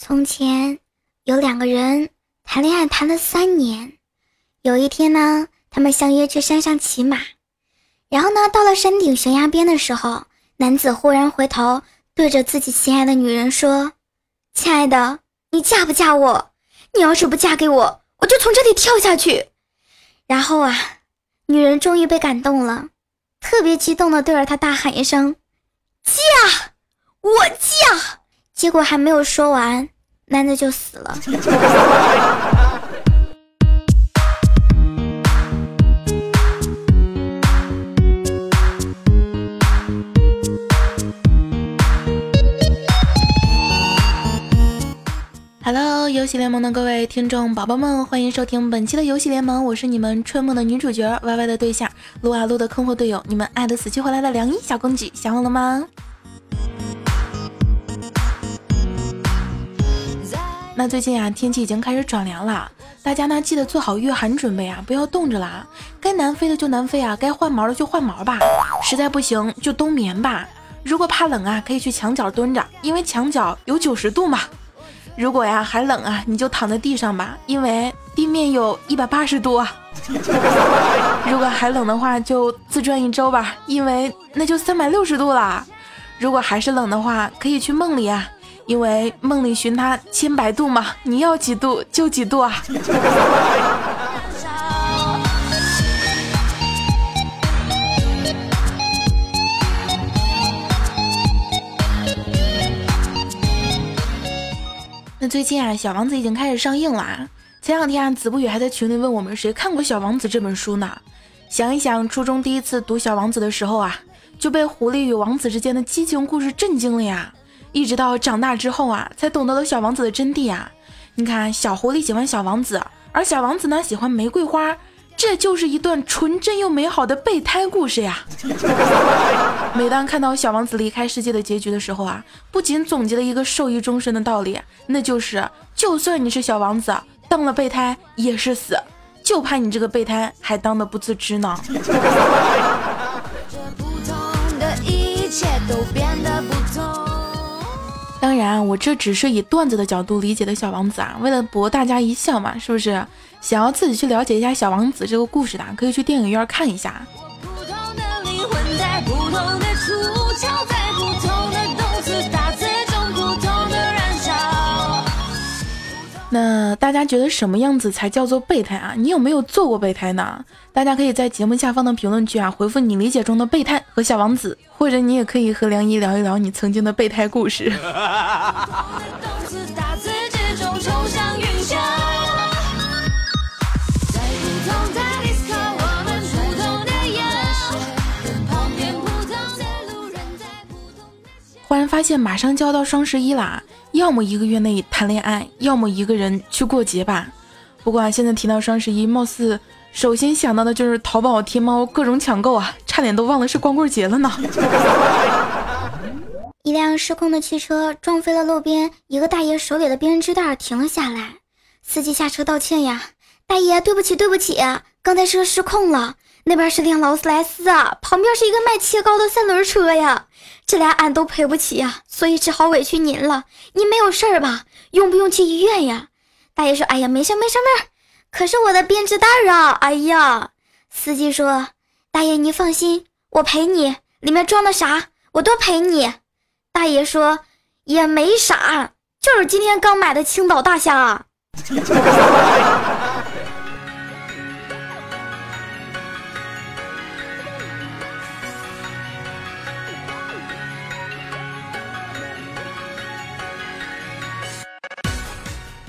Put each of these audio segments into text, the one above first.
从前有两个人谈恋爱谈了三年，有一天呢，他们相约去山上骑马，然后呢，到了山顶悬崖边的时候，男子忽然回头对着自己心爱的女人说：“亲爱的，你嫁不嫁我？你要是不嫁给我，我就从这里跳下去。”然后啊，女人终于被感动了，特别激动的对着他大喊一声：“嫁！我嫁！”结果还没有说完，男的就死了。Hello，游戏联盟的各位听众宝宝们，欢迎收听本期的游戏联盟，我是你们春梦的女主角歪歪的对象，撸啊撸的坑货队友，你们爱的死去活来的凉衣小公举，想我了吗？那最近啊，天气已经开始转凉了，大家呢记得做好御寒准备啊，不要冻着啦。该南飞的就南飞啊，该换毛的就换毛吧。实在不行就冬眠吧。如果怕冷啊，可以去墙角蹲着，因为墙角有九十度嘛。如果呀还冷啊，你就躺在地上吧，因为地面有一百八十度啊。如果还冷的话，就自转一周吧，因为那就三百六十度啦。如果还是冷的话，可以去梦里啊。因为梦里寻他千百度嘛，你要几度就几度啊。那最近啊，小王子已经开始上映了。前两天啊，子不语还在群里问我们谁看过《小王子》这本书呢？想一想，初中第一次读《小王子》的时候啊，就被狐狸与王子之间的激情故事震惊了呀。一直到长大之后啊，才懂得了小王子的真谛啊！你看，小狐狸喜欢小王子，而小王子呢喜欢玫瑰花，这就是一段纯真又美好的备胎故事呀！每当看到小王子离开世界的结局的时候啊，不仅总结了一个受益终身的道理，那就是：就算你是小王子，当了备胎也是死，就怕你这个备胎还当的不自知呢。这不同的一切都变得当然，我这只是以段子的角度理解的小王子啊，为了博大家一笑嘛，是不是？想要自己去了解一下小王子这个故事的，可以去电影院看一下。大家觉得什么样子才叫做备胎啊？你有没有做过备胎呢？大家可以在节目下方的评论区啊回复你理解中的备胎和小王子，或者你也可以和梁姨聊一聊你曾经的备胎故事。忽然发现马上就要到双十一啦。要么一个月内谈恋爱，要么一个人去过节吧。不过现在提到双十一，貌似首先想到的就是淘宝、天猫各种抢购啊，差点都忘了是光棍节了呢。一辆失控的汽车撞飞了路边一个大爷手里的编织袋，停了下来。司机下车道歉呀：“大爷，对不起，对不起，刚才车失控了。那边是辆劳斯莱斯啊，旁边是一个卖切糕的三轮车呀。”这俩俺都赔不起呀，所以只好委屈您了。您没有事儿吧？用不用去医院呀？大爷说：“哎呀，没事没事没事。”可是我的编织袋啊！哎呀，司机说：“大爷你放心，我赔你，里面装的啥我都赔你。”大爷说：“也没啥，就是今天刚买的青岛大虾。”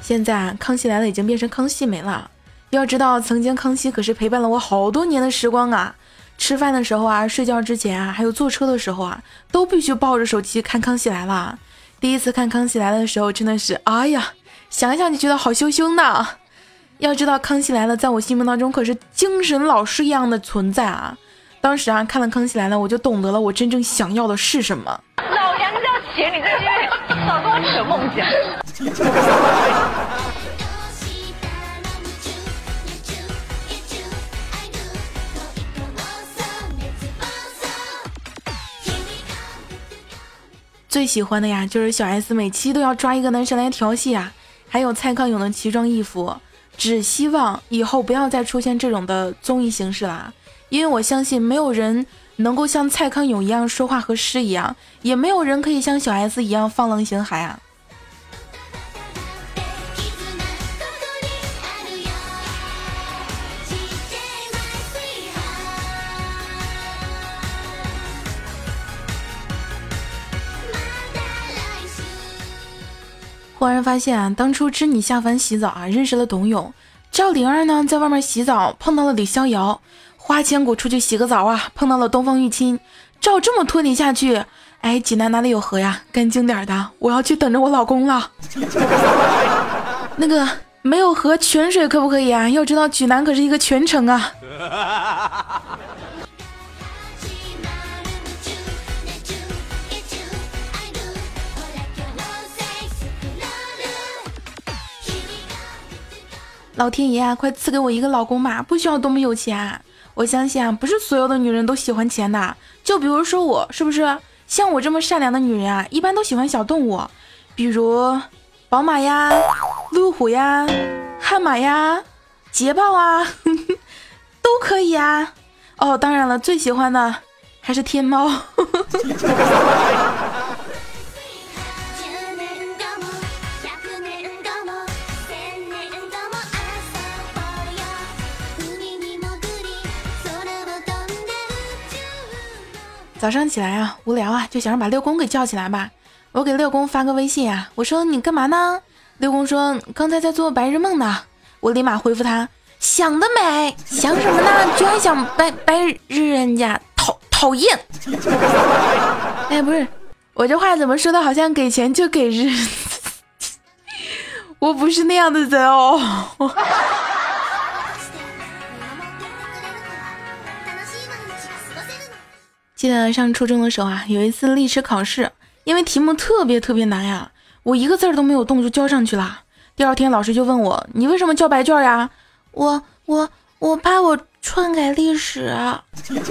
现在啊，康熙来了已经变成康熙没了。要知道，曾经康熙可是陪伴了我好多年的时光啊！吃饭的时候啊，睡觉之前啊，还有坐车的时候啊，都必须抱着手机看康熙来了。第一次看康熙来了的时候，真的是，哎呀，想想就觉得好羞羞呢。要知道，康熙来了在我心目当中可是精神老师一样的存在啊！当时啊，看了康熙来了，我就懂得了我真正想要的是什么。老娘要钱，你这些少跟我扯梦想。最最喜欢的呀，就是小 S 每期都要抓一个男神来调戏啊，还有蔡康永的奇装异服。只希望以后不要再出现这种的综艺形式啦，因为我相信没有人能够像蔡康永一样说话和诗一样，也没有人可以像小 S 一样放浪形骸啊。忽然发现，当初织女下凡洗澡啊，认识了董永；赵灵儿呢，在外面洗澡碰到了李逍遥；花千骨出去洗个澡啊，碰到了东方玉清。照这么拖你下去，哎，济南哪里有河呀？干净点的，我要去等着我老公了。那个没有河，泉水可不可以啊？要知道济南可是一个泉城啊。老天爷啊，快赐给我一个老公吧！不需要多么有钱，我相信啊，不是所有的女人都喜欢钱的。就比如说我，是不是？像我这么善良的女人啊，一般都喜欢小动物，比如宝马呀、路虎呀、悍马呀、捷豹啊，都可以啊。哦，当然了，最喜欢的还是天猫。早上起来啊，无聊啊，就想着把六公给叫起来吧。我给六公发个微信啊，我说你干嘛呢？六公说刚才在做白日梦呢。我立马回复他，想得美，想什么呢？居然想白白日人家，讨讨厌。哎，不是，我这话怎么说的？好像给钱就给日，我不是那样的人哦。记得上初中的时候啊，有一次历史考试，因为题目特别特别难呀，我一个字儿都没有动就交上去了。第二天老师就问我：“你为什么交白卷呀？”我我我怕我篡改历史。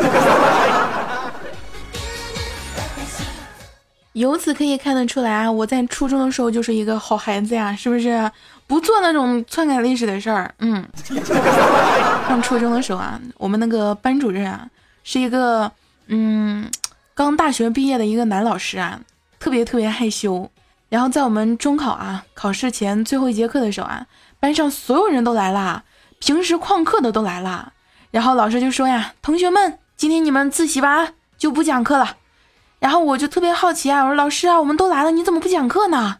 由此可以看得出来啊，我在初中的时候就是一个好孩子呀，是不是？不做那种篡改历史的事儿。嗯，上初中的时候啊，我们那个班主任啊，是一个。嗯，刚大学毕业的一个男老师啊，特别特别害羞。然后在我们中考啊考试前最后一节课的时候啊，班上所有人都来啦，平时旷课的都来啦。然后老师就说呀：“同学们，今天你们自习吧，就不讲课了。”然后我就特别好奇啊，我说：“老师啊，我们都来了，你怎么不讲课呢？”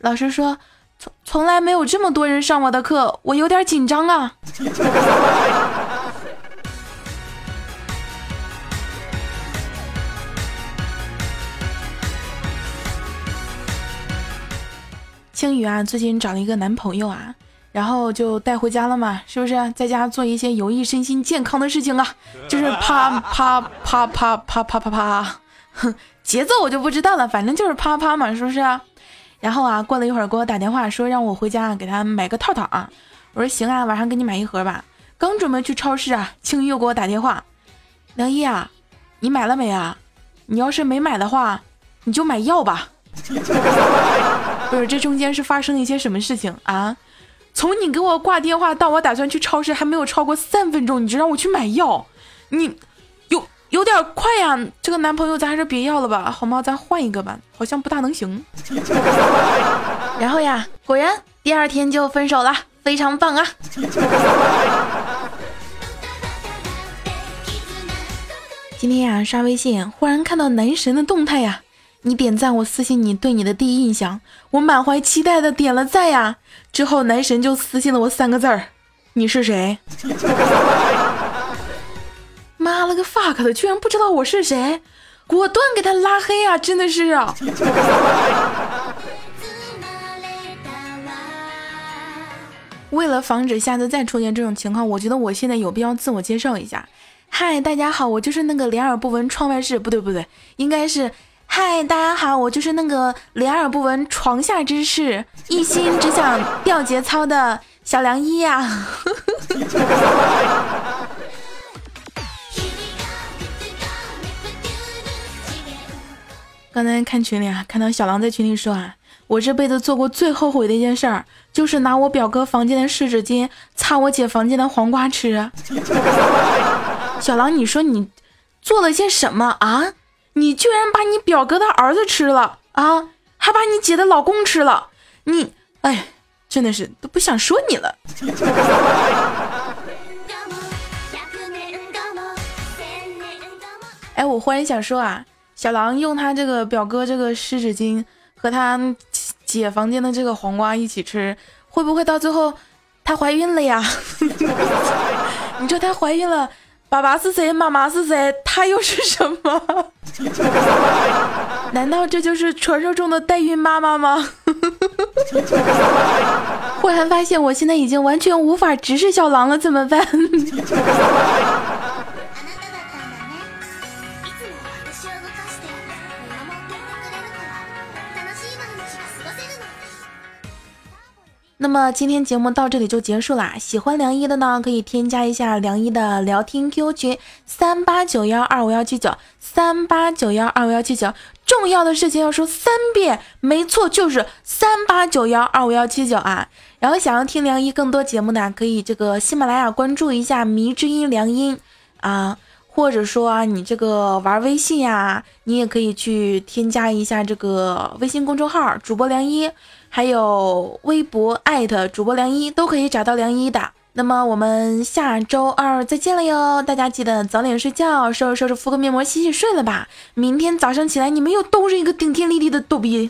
老师说：“从从来没有这么多人上我的课，我有点紧张啊。”青雨啊，最近找了一个男朋友啊，然后就带回家了嘛，是不是？在家做一些有益身心健康的事情啊，就是啪啪啪啪啪啪啪啪，哼，节奏我就不知道了，反正就是啪啪嘛，是不是？然后啊，过了一会儿给我打电话说让我回家给他买个套套啊，我说行啊，晚上给你买一盒吧。刚准备去超市啊，青雨又给我打电话，梁一啊，你买了没啊？你要是没买的话，你就买药吧。不是，这中间是发生了一些什么事情啊？从你给我挂电话到我打算去超市，还没有超过三分钟，你就让我去买药，你有有点快呀！这个男朋友咱还是别要了吧，好吗？咱换一个吧，好像不大能行。然后呀，果然第二天就分手了，非常棒啊！今天呀，刷微信忽然看到男神的动态呀。你点赞，我私信你对你的第一印象，我满怀期待的点了赞呀。之后男神就私信了我三个字儿：你是谁？妈了个 fuck 的，居然不知道我是谁，果断给他拉黑啊！真的是啊。为了防止下次再出现这种情况，我觉得我现在有必要自我介绍一下。嗨，大家好，我就是那个两耳不闻窗外事，不对不对，应该是。嗨，大家好，我就是那个两耳不闻床下之事，一心只想掉节操的小凉一呀。刚才看群里啊，看到小狼在群里说啊，我这辈子做过最后悔的一件事儿，就是拿我表哥房间的湿纸巾擦我姐房间的黄瓜吃。小狼，你说你做了些什么啊？你居然把你表哥的儿子吃了啊，还把你姐的老公吃了，你哎，真的是都不想说你了。哎，我忽然想说啊，小狼用他这个表哥这个湿纸巾和他姐房间的这个黄瓜一起吃，会不会到最后她怀孕了呀？你说她怀孕了，爸爸是谁？妈妈是谁？她又是什么？难道这就是传说中的代孕妈妈吗？忽然发现我现在已经完全无法直视小狼了，怎么办？那么今天节目到这里就结束啦。喜欢梁一的呢，可以添加一下梁一的聊天 Q 群三八九幺二五幺七九三八九幺二五幺七九。重要的事情要说三遍，没错，就是三八九幺二五幺七九啊。然后想要听梁一更多节目呢，可以这个喜马拉雅关注一下迷之音梁音啊，或者说啊，你这个玩微信呀，你也可以去添加一下这个微信公众号主播梁一。还有微博艾特主播梁一都可以找到梁一的。那么我们下周二再见了哟！大家记得早点睡觉，收拾收拾敷个面膜，洗洗睡了吧。明天早上起来，你们又都是一个顶天立地的逗比。